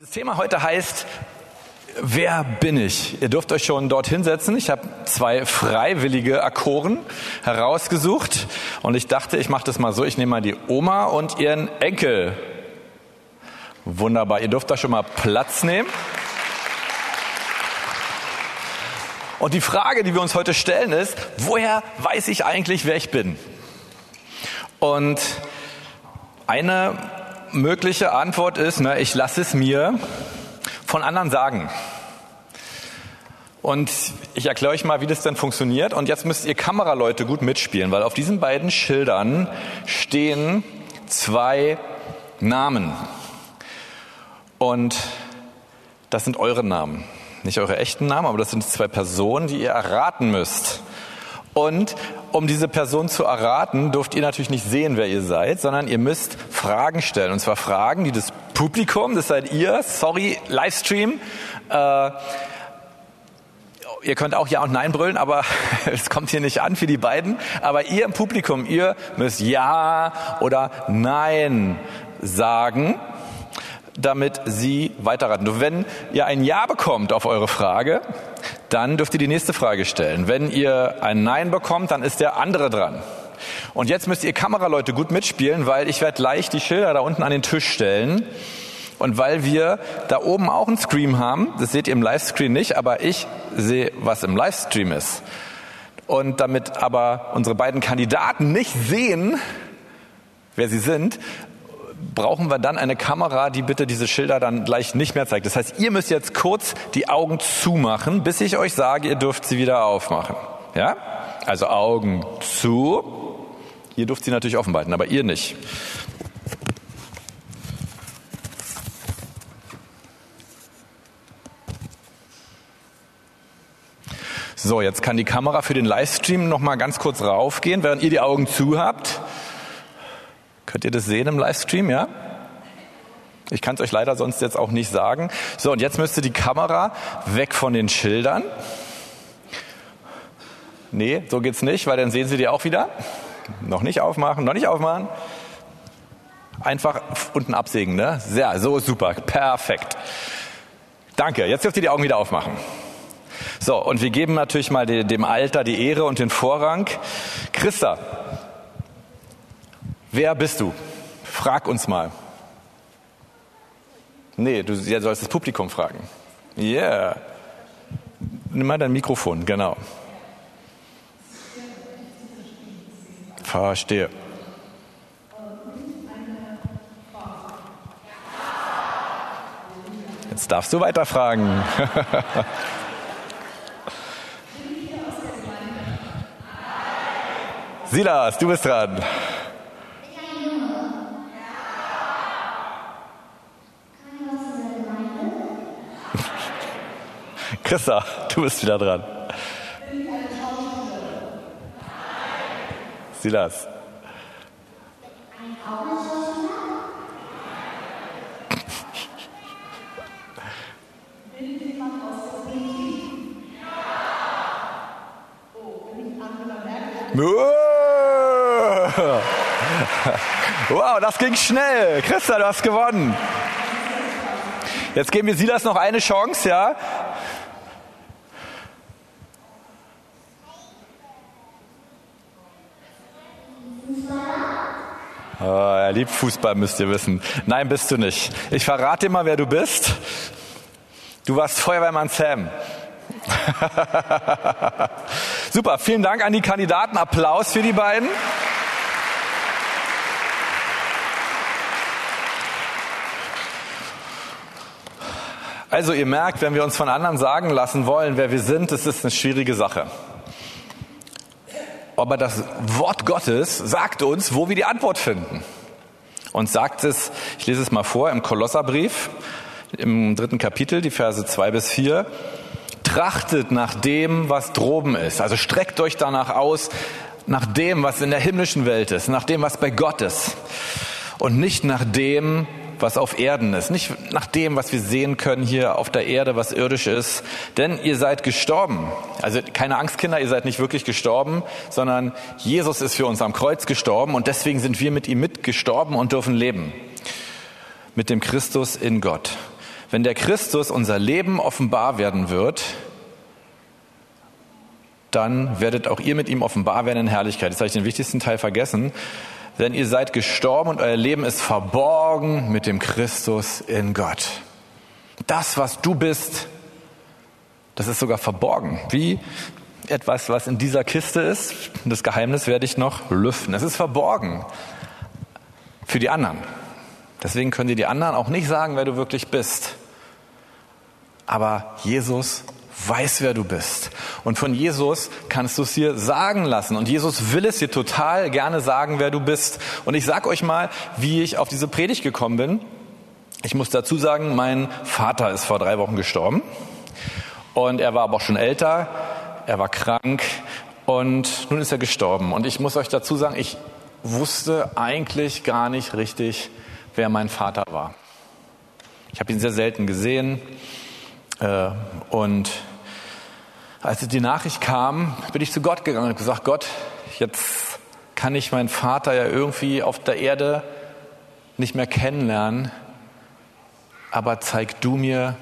Das Thema heute heißt, wer bin ich? Ihr dürft euch schon dort hinsetzen. Ich habe zwei freiwillige Akkoren herausgesucht und ich dachte, ich mache das mal so. Ich nehme mal die Oma und ihren Enkel. Wunderbar, ihr dürft da schon mal Platz nehmen. Und die Frage, die wir uns heute stellen, ist, woher weiß ich eigentlich, wer ich bin? Und eine mögliche Antwort ist, ne, ich lasse es mir von anderen sagen. Und ich erkläre euch mal, wie das denn funktioniert. Und jetzt müsst ihr Kameraleute gut mitspielen, weil auf diesen beiden Schildern stehen zwei Namen. Und das sind eure Namen. Nicht eure echten Namen, aber das sind zwei Personen, die ihr erraten müsst. Und um diese Person zu erraten, dürft ihr natürlich nicht sehen, wer ihr seid, sondern ihr müsst Fragen stellen. Und zwar Fragen, die das Publikum, das seid ihr, sorry, Livestream, äh, ihr könnt auch Ja und Nein brüllen, aber es kommt hier nicht an für die beiden. Aber ihr im Publikum, ihr müsst Ja oder Nein sagen damit Sie weiterraten. Wenn ihr ein Ja bekommt auf eure Frage, dann dürft ihr die nächste Frage stellen. Wenn ihr ein Nein bekommt, dann ist der andere dran. Und jetzt müsst ihr Kameraleute gut mitspielen, weil ich werde gleich die Schilder da unten an den Tisch stellen. Und weil wir da oben auch einen Screen haben, das seht ihr im Livestream nicht, aber ich sehe, was im Livestream ist. Und damit aber unsere beiden Kandidaten nicht sehen, wer sie sind, brauchen wir dann eine Kamera, die bitte diese Schilder dann gleich nicht mehr zeigt. Das heißt, ihr müsst jetzt kurz die Augen zumachen, bis ich euch sage, ihr dürft sie wieder aufmachen. Ja? Also Augen zu. Ihr dürft sie natürlich offen behalten, aber ihr nicht. So, jetzt kann die Kamera für den Livestream noch mal ganz kurz raufgehen, während ihr die Augen zu habt. Könnt ihr das sehen im Livestream, ja? Ich kann es euch leider sonst jetzt auch nicht sagen. So, und jetzt müsste die Kamera weg von den Schildern. Nee, so geht's nicht, weil dann sehen sie die auch wieder. Noch nicht aufmachen, noch nicht aufmachen. Einfach unten absägen, ne? Sehr, so super, perfekt. Danke, jetzt dürft ihr die Augen wieder aufmachen. So, und wir geben natürlich mal dem Alter die Ehre und den Vorrang. Christa, Wer bist du? Frag uns mal. Nee, du sollst das Publikum fragen. Yeah. Nimm mal dein Mikrofon, genau. Verstehe. Jetzt darfst du weiterfragen. Silas, du bist dran. Christa, du bist wieder dran. Silas. Wow, das ging schnell. Christa, du hast gewonnen. Jetzt geben wir Silas noch eine Chance, ja? Oh, er liebt Fußball, müsst ihr wissen. Nein, bist du nicht. Ich verrate dir mal, wer du bist. Du warst Feuerwehrmann Sam. Super, vielen Dank an die Kandidaten. Applaus für die beiden. Also ihr merkt, wenn wir uns von anderen sagen lassen wollen, wer wir sind, das ist eine schwierige Sache. Aber das Wort Gottes sagt uns, wo wir die Antwort finden. Und sagt es, ich lese es mal vor, im Kolosserbrief, im dritten Kapitel, die Verse zwei bis vier. Trachtet nach dem, was droben ist. Also streckt euch danach aus, nach dem, was in der himmlischen Welt ist, nach dem, was bei Gott ist. Und nicht nach dem, was auf Erden ist, nicht nach dem, was wir sehen können hier auf der Erde, was irdisch ist. Denn ihr seid gestorben. Also keine Angst, Kinder, ihr seid nicht wirklich gestorben, sondern Jesus ist für uns am Kreuz gestorben und deswegen sind wir mit ihm mitgestorben und dürfen leben. Mit dem Christus in Gott. wenn der Christus unser Leben offenbar werden wird, dann werdet auch ihr mit ihm offenbar werden in Herrlichkeit. Jetzt habe ich den wichtigsten Teil vergessen. Denn ihr seid gestorben und euer Leben ist verborgen mit dem Christus in Gott. Das, was du bist, das ist sogar verborgen. Wie etwas, was in dieser Kiste ist. Das Geheimnis werde ich noch lüften. Es ist verborgen für die anderen. Deswegen können dir die anderen auch nicht sagen, wer du wirklich bist. Aber Jesus weiß, wer du bist. Und von Jesus kannst du es dir sagen lassen. Und Jesus will es dir total gerne sagen, wer du bist. Und ich sag euch mal, wie ich auf diese Predigt gekommen bin. Ich muss dazu sagen, mein Vater ist vor drei Wochen gestorben. Und er war aber auch schon älter. Er war krank. Und nun ist er gestorben. Und ich muss euch dazu sagen, ich wusste eigentlich gar nicht richtig, wer mein Vater war. Ich habe ihn sehr selten gesehen. Äh, und als die Nachricht kam, bin ich zu Gott gegangen und gesagt, Gott, jetzt kann ich meinen Vater ja irgendwie auf der Erde nicht mehr kennenlernen, aber zeig du mir,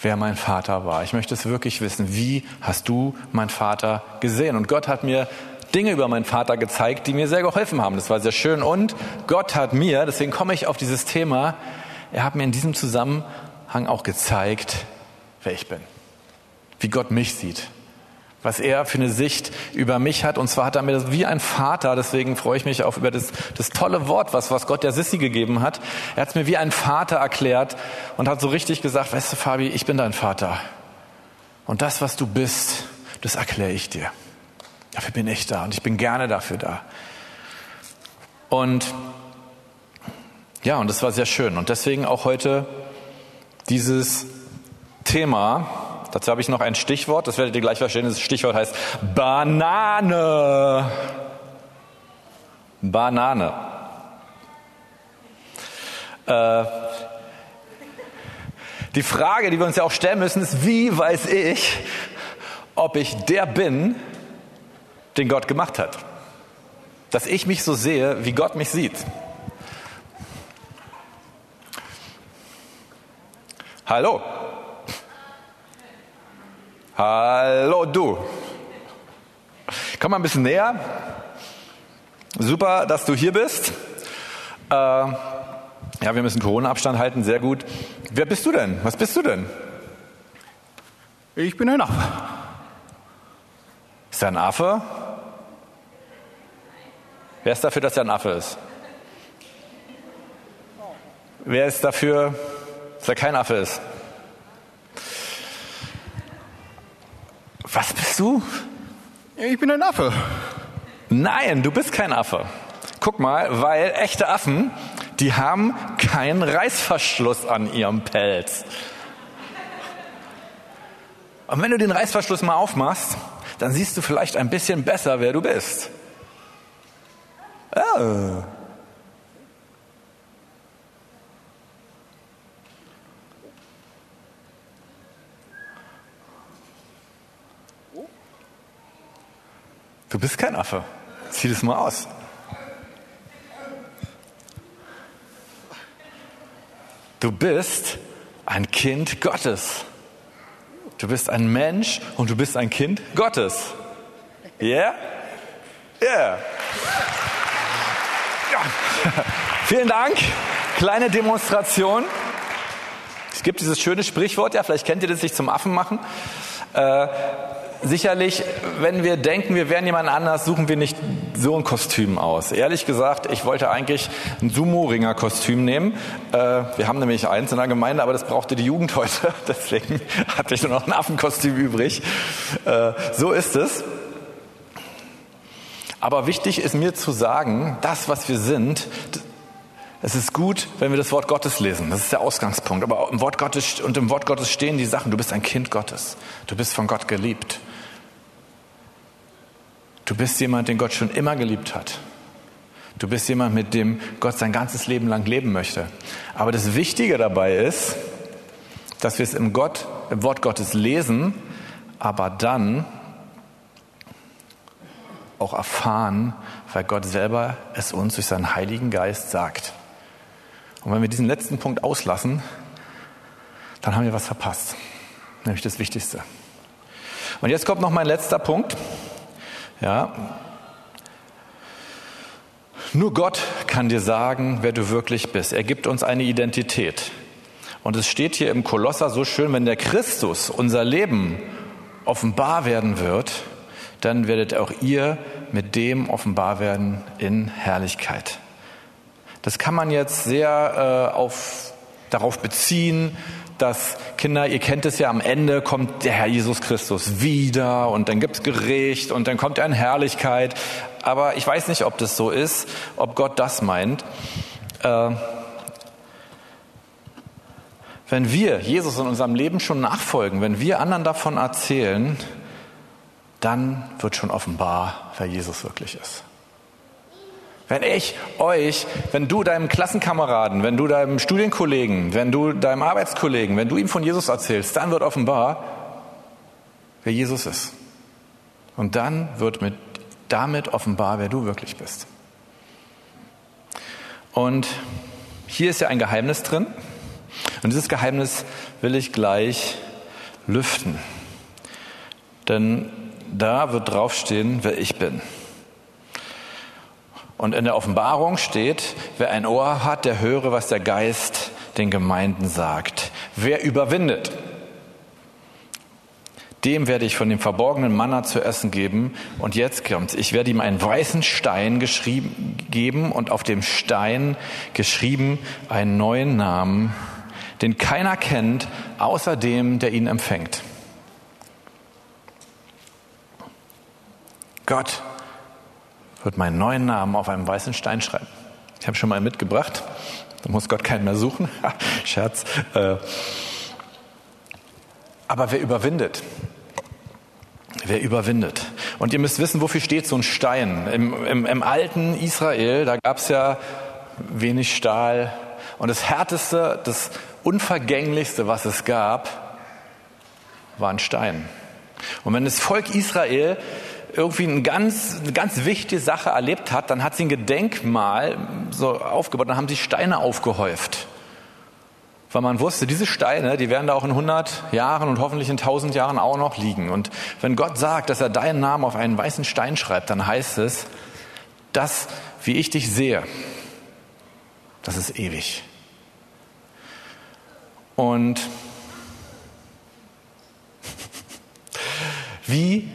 wer mein Vater war. Ich möchte es wirklich wissen. Wie hast du meinen Vater gesehen? Und Gott hat mir Dinge über meinen Vater gezeigt, die mir sehr geholfen haben. Das war sehr schön. Und Gott hat mir, deswegen komme ich auf dieses Thema, er hat mir in diesem Zusammenhang auch gezeigt, wer ich bin wie Gott mich sieht, was er für eine Sicht über mich hat. Und zwar hat er mir das wie ein Vater, deswegen freue ich mich auf über das, das tolle Wort, was, was Gott der Sissi gegeben hat. Er hat es mir wie ein Vater erklärt und hat so richtig gesagt, weißt du Fabi, ich bin dein Vater. Und das, was du bist, das erkläre ich dir. Dafür bin ich da und ich bin gerne dafür da. Und ja, und das war sehr schön. Und deswegen auch heute dieses Thema, Dazu habe ich noch ein Stichwort, das werdet ihr gleich verstehen. Das Stichwort heißt Banane. Banane. Äh, die Frage, die wir uns ja auch stellen müssen, ist, wie weiß ich, ob ich der bin, den Gott gemacht hat? Dass ich mich so sehe, wie Gott mich sieht. Hallo? Hallo du. Komm mal ein bisschen näher. Super, dass du hier bist. Äh, ja, wir müssen Corona-Abstand halten, sehr gut. Wer bist du denn? Was bist du denn? Ich bin ein Affe. Ist er ein Affe? Wer ist dafür, dass er ein Affe ist? Wer ist dafür, dass er kein Affe ist? Was bist du? Ich bin ein Affe. Nein, du bist kein Affe. Guck mal, weil echte Affen, die haben keinen Reißverschluss an ihrem Pelz. Und wenn du den Reißverschluss mal aufmachst, dann siehst du vielleicht ein bisschen besser, wer du bist. Oh. Du bist kein Affe. Zieh das mal aus. Du bist ein Kind Gottes. Du bist ein Mensch und du bist ein Kind Gottes. Yeah? Yeah. Ja. Vielen Dank. Kleine Demonstration. Es gibt dieses schöne Sprichwort, ja, vielleicht kennt ihr das, sich zum Affen machen. Äh, sicherlich, wenn wir denken, wir wären jemand anders, suchen wir nicht so ein Kostüm aus. Ehrlich gesagt, ich wollte eigentlich ein Sumo-Ringer-Kostüm nehmen. Äh, wir haben nämlich eins in der Gemeinde, aber das brauchte die Jugend heute. Deswegen hatte ich nur noch ein Affenkostüm übrig. Äh, so ist es. Aber wichtig ist mir zu sagen, das, was wir sind, es ist gut, wenn wir das Wort Gottes lesen. Das ist der Ausgangspunkt. Aber im Wort Gottes und im Wort Gottes stehen die Sachen. Du bist ein Kind Gottes. Du bist von Gott geliebt. Du bist jemand, den Gott schon immer geliebt hat. Du bist jemand, mit dem Gott sein ganzes Leben lang leben möchte. Aber das Wichtige dabei ist, dass wir es im, Gott, im Wort Gottes lesen, aber dann auch erfahren, weil Gott selber es uns durch seinen Heiligen Geist sagt. Und wenn wir diesen letzten Punkt auslassen, dann haben wir was verpasst. Nämlich das Wichtigste. Und jetzt kommt noch mein letzter Punkt. Ja. Nur Gott kann dir sagen, wer du wirklich bist. Er gibt uns eine Identität. Und es steht hier im Kolosser so schön, wenn der Christus unser Leben offenbar werden wird, dann werdet auch ihr mit dem offenbar werden in Herrlichkeit. Das kann man jetzt sehr äh, auf, darauf beziehen, dass Kinder, ihr kennt es ja, am Ende kommt der Herr Jesus Christus wieder und dann gibt's Gericht und dann kommt er in Herrlichkeit. Aber ich weiß nicht, ob das so ist, ob Gott das meint. Äh, wenn wir Jesus in unserem Leben schon nachfolgen, wenn wir anderen davon erzählen, dann wird schon offenbar, wer Jesus wirklich ist. Wenn ich euch, wenn du deinem Klassenkameraden, wenn du deinem Studienkollegen, wenn du deinem Arbeitskollegen, wenn du ihm von Jesus erzählst, dann wird offenbar, wer Jesus ist. Und dann wird mit, damit offenbar, wer du wirklich bist. Und hier ist ja ein Geheimnis drin. Und dieses Geheimnis will ich gleich lüften. Denn da wird draufstehen, wer ich bin. Und in der Offenbarung steht, wer ein Ohr hat, der höre, was der Geist den Gemeinden sagt. Wer überwindet, dem werde ich von dem verborgenen Manna zu essen geben. Und jetzt kommt's. Ich werde ihm einen weißen Stein geschrieben, geben und auf dem Stein geschrieben einen neuen Namen, den keiner kennt, außer dem, der ihn empfängt. Gott wird meinen neuen Namen auf einem weißen Stein schreiben. Ich habe schon mal mitgebracht. Da muss Gott keinen mehr suchen. Scherz. Äh, aber wer überwindet? Wer überwindet? Und ihr müsst wissen, wofür steht so ein Stein. Im, im, im alten Israel, da gab es ja wenig Stahl. Und das Härteste, das Unvergänglichste, was es gab, war ein Stein. Und wenn das Volk Israel irgendwie eine ganz, ganz wichtige Sache erlebt hat, dann hat sie ein Gedenkmal so aufgebaut, dann haben sie Steine aufgehäuft. Weil man wusste, diese Steine, die werden da auch in 100 Jahren und hoffentlich in 1000 Jahren auch noch liegen. Und wenn Gott sagt, dass er deinen Namen auf einen weißen Stein schreibt, dann heißt es, das, wie ich dich sehe, das ist ewig. Und wie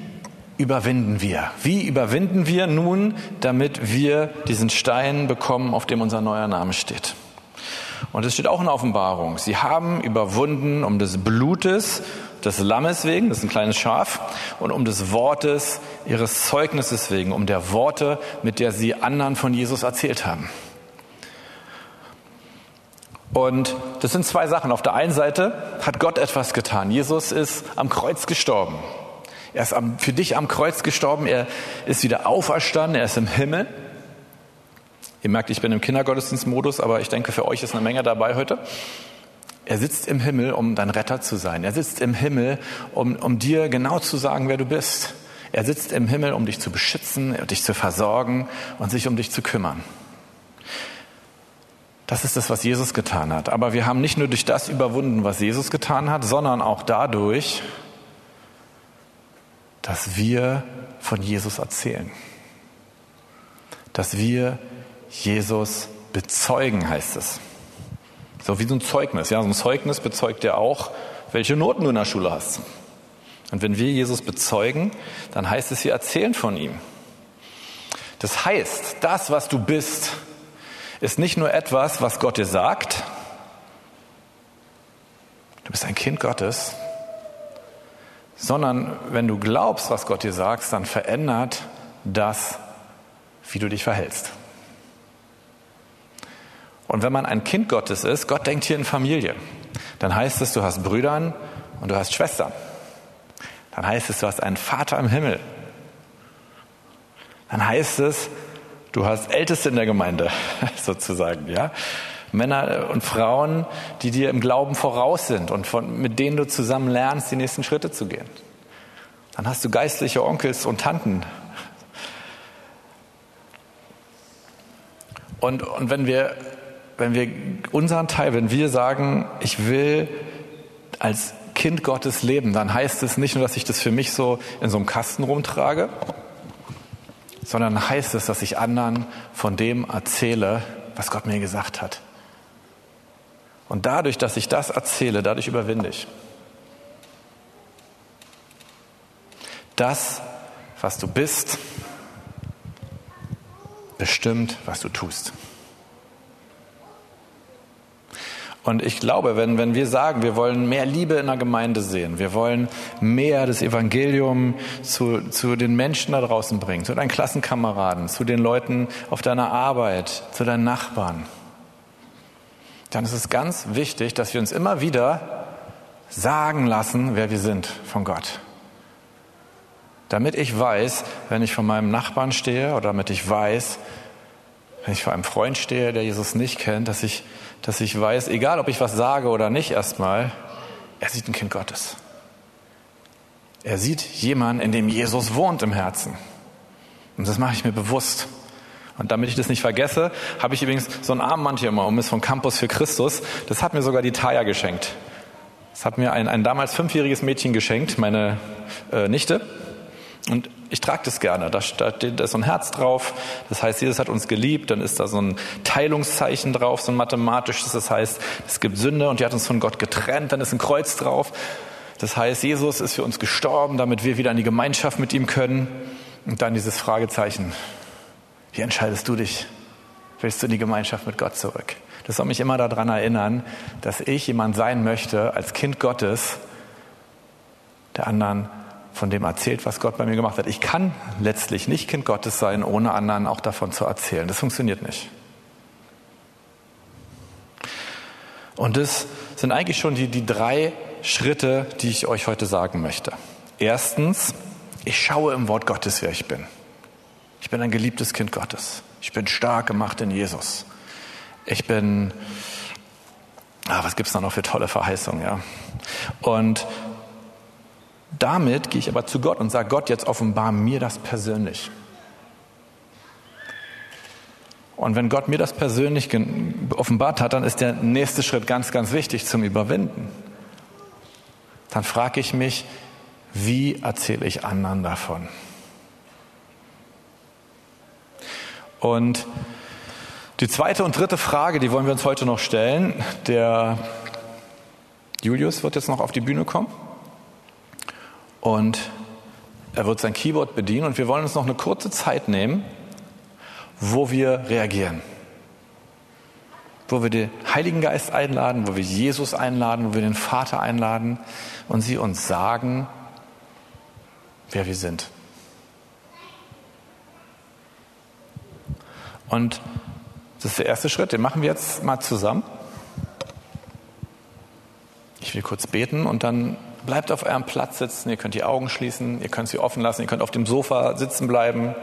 überwinden wir? Wie überwinden wir nun, damit wir diesen Stein bekommen, auf dem unser neuer Name steht? Und es steht auch in Offenbarung. Sie haben überwunden um des Blutes des Lammes wegen, das ist ein kleines Schaf, und um des Wortes ihres Zeugnisses wegen, um der Worte, mit der sie anderen von Jesus erzählt haben. Und das sind zwei Sachen. Auf der einen Seite hat Gott etwas getan. Jesus ist am Kreuz gestorben. Er ist für dich am Kreuz gestorben, er ist wieder auferstanden, er ist im Himmel. Ihr merkt, ich bin im Kindergottesdienstmodus, aber ich denke, für euch ist eine Menge dabei heute. Er sitzt im Himmel, um dein Retter zu sein. Er sitzt im Himmel, um, um dir genau zu sagen, wer du bist. Er sitzt im Himmel, um dich zu beschützen, dich zu versorgen und sich um dich zu kümmern. Das ist das, was Jesus getan hat. Aber wir haben nicht nur durch das überwunden, was Jesus getan hat, sondern auch dadurch, dass wir von Jesus erzählen. Dass wir Jesus bezeugen, heißt es. So wie so ein Zeugnis. Ja, so ein Zeugnis bezeugt ja auch, welche Noten du in der Schule hast. Und wenn wir Jesus bezeugen, dann heißt es, wir erzählen von ihm. Das heißt, das, was du bist, ist nicht nur etwas, was Gott dir sagt. Du bist ein Kind Gottes, sondern wenn du glaubst, was Gott dir sagt, dann verändert das, wie du dich verhältst. Und wenn man ein Kind Gottes ist, Gott denkt hier in Familie, dann heißt es, du hast Brüdern und du hast Schwestern. Dann heißt es, du hast einen Vater im Himmel. Dann heißt es, du hast Älteste in der Gemeinde, sozusagen, ja. Männer und Frauen, die dir im Glauben voraus sind und von, mit denen du zusammen lernst, die nächsten Schritte zu gehen. Dann hast du geistliche Onkels und Tanten. Und, und wenn wir, wenn wir unseren Teil, wenn wir sagen, ich will als Kind Gottes leben, dann heißt es nicht nur, dass ich das für mich so in so einem Kasten rumtrage, sondern heißt es, dass ich anderen von dem erzähle, was Gott mir gesagt hat. Und dadurch, dass ich das erzähle, dadurch überwinde ich. Das, was du bist, bestimmt, was du tust. Und ich glaube, wenn, wenn wir sagen, wir wollen mehr Liebe in der Gemeinde sehen, wir wollen mehr das Evangelium zu, zu den Menschen da draußen bringen, zu deinen Klassenkameraden, zu den Leuten auf deiner Arbeit, zu deinen Nachbarn, dann ist es ganz wichtig, dass wir uns immer wieder sagen lassen, wer wir sind von Gott. Damit ich weiß, wenn ich vor meinem Nachbarn stehe oder damit ich weiß, wenn ich vor einem Freund stehe, der Jesus nicht kennt, dass ich dass ich weiß, egal ob ich was sage oder nicht erstmal, er sieht ein Kind Gottes. Er sieht jemanden, in dem Jesus wohnt im Herzen. Und das mache ich mir bewusst. Und damit ich das nicht vergesse, habe ich übrigens so ein Armband hier immer um, ist vom Campus für Christus. Das hat mir sogar die Taya geschenkt. Das hat mir ein, ein damals fünfjähriges Mädchen geschenkt, meine äh, Nichte. Und ich trage das gerne. Da steht da ist so ein Herz drauf. Das heißt, Jesus hat uns geliebt. Dann ist da so ein Teilungszeichen drauf, so ein mathematisches. Das heißt, es gibt Sünde und die hat uns von Gott getrennt. Dann ist ein Kreuz drauf. Das heißt, Jesus ist für uns gestorben, damit wir wieder in die Gemeinschaft mit ihm können. Und dann dieses Fragezeichen. Wie entscheidest du dich? Willst du in die Gemeinschaft mit Gott zurück? Das soll mich immer daran erinnern, dass ich jemand sein möchte als Kind Gottes, der anderen von dem erzählt, was Gott bei mir gemacht hat. Ich kann letztlich nicht Kind Gottes sein, ohne anderen auch davon zu erzählen. Das funktioniert nicht. Und das sind eigentlich schon die, die drei Schritte, die ich euch heute sagen möchte. Erstens, ich schaue im Wort Gottes, wer ich bin. Ich bin ein geliebtes Kind Gottes. Ich bin stark gemacht in Jesus. Ich bin, ah, was gibt's da noch für tolle Verheißungen, ja? Und damit gehe ich aber zu Gott und sage, Gott, jetzt offenbar mir das persönlich. Und wenn Gott mir das persönlich offenbart hat, dann ist der nächste Schritt ganz, ganz wichtig zum Überwinden. Dann frage ich mich, wie erzähle ich anderen davon? Und die zweite und dritte Frage, die wollen wir uns heute noch stellen. Der Julius wird jetzt noch auf die Bühne kommen und er wird sein Keyboard bedienen und wir wollen uns noch eine kurze Zeit nehmen, wo wir reagieren. Wo wir den Heiligen Geist einladen, wo wir Jesus einladen, wo wir den Vater einladen und sie uns sagen, wer wir sind. Und das ist der erste Schritt, den machen wir jetzt mal zusammen. Ich will kurz beten und dann bleibt auf eurem Platz sitzen, ihr könnt die Augen schließen, ihr könnt sie offen lassen, ihr könnt auf dem Sofa sitzen bleiben.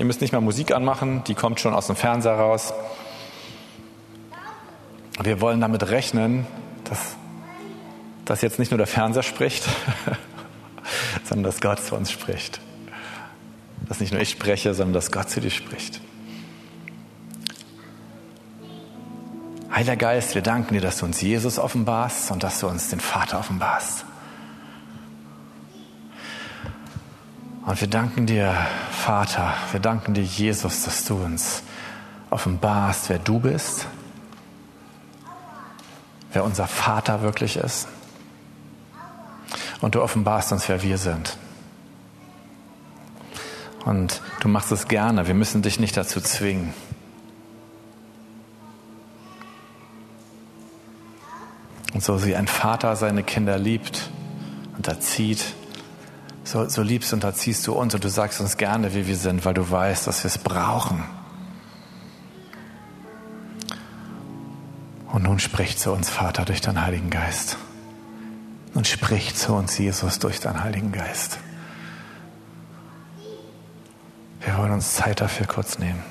Ihr müsst nicht mal Musik anmachen, die kommt schon aus dem Fernseher raus. Wir wollen damit rechnen, dass, dass jetzt nicht nur der Fernseher spricht, sondern dass Gott zu uns spricht. Dass nicht nur ich spreche, sondern dass Gott zu dir spricht. Heiliger Geist, wir danken dir, dass du uns Jesus offenbarst und dass du uns den Vater offenbarst. Und wir danken dir, Vater, wir danken dir, Jesus, dass du uns offenbarst, wer du bist, wer unser Vater wirklich ist. Und du offenbarst uns, wer wir sind. Und du machst es gerne, wir müssen dich nicht dazu zwingen. Und so wie ein Vater seine Kinder liebt und erzieht, so, so liebst und erziehst du uns und du sagst uns gerne, wie wir sind, weil du weißt, dass wir es brauchen. Und nun spricht zu uns, Vater, durch deinen Heiligen Geist. Nun spricht zu uns, Jesus, durch deinen Heiligen Geist. Wir wollen uns Zeit dafür kurz nehmen.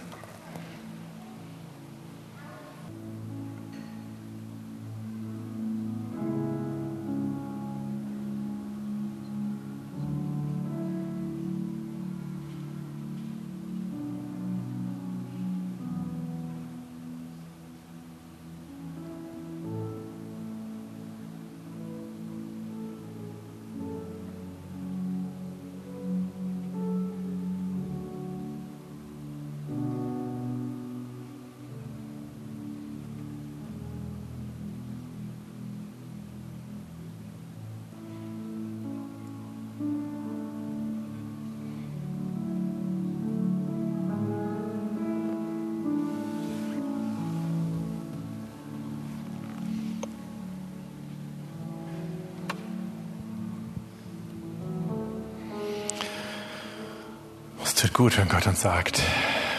Tut gut, wenn Gott uns sagt,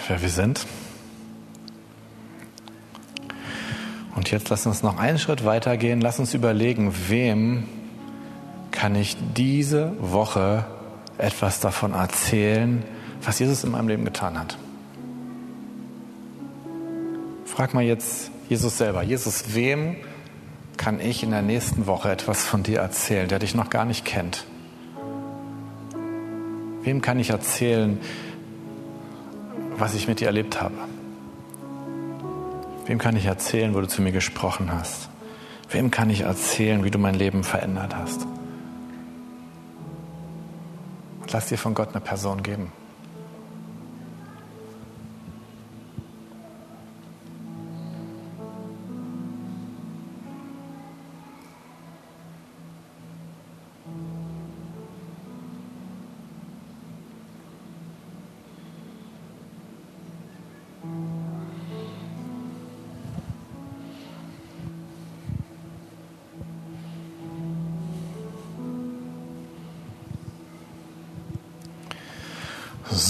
wer wir sind. Und jetzt lass uns noch einen Schritt weitergehen. Lass uns überlegen, wem kann ich diese Woche etwas davon erzählen, was Jesus in meinem Leben getan hat. Frag mal jetzt Jesus selber. Jesus, wem kann ich in der nächsten Woche etwas von dir erzählen, der dich noch gar nicht kennt? Wem kann ich erzählen, was ich mit dir erlebt habe? Wem kann ich erzählen, wo du zu mir gesprochen hast? Wem kann ich erzählen, wie du mein Leben verändert hast? Und lass dir von Gott eine Person geben.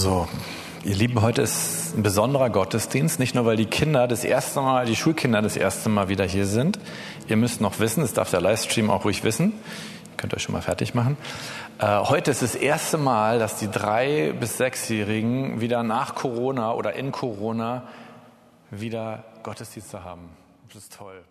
So, ihr Lieben, heute ist ein besonderer Gottesdienst, nicht nur weil die Kinder das erste Mal, die Schulkinder das erste Mal wieder hier sind. Ihr müsst noch wissen, das darf der Livestream auch ruhig wissen. Ihr könnt euch schon mal fertig machen. Äh, heute ist das erste Mal, dass die drei bis sechsjährigen wieder nach Corona oder in Corona wieder Gottesdienste haben. Das ist toll.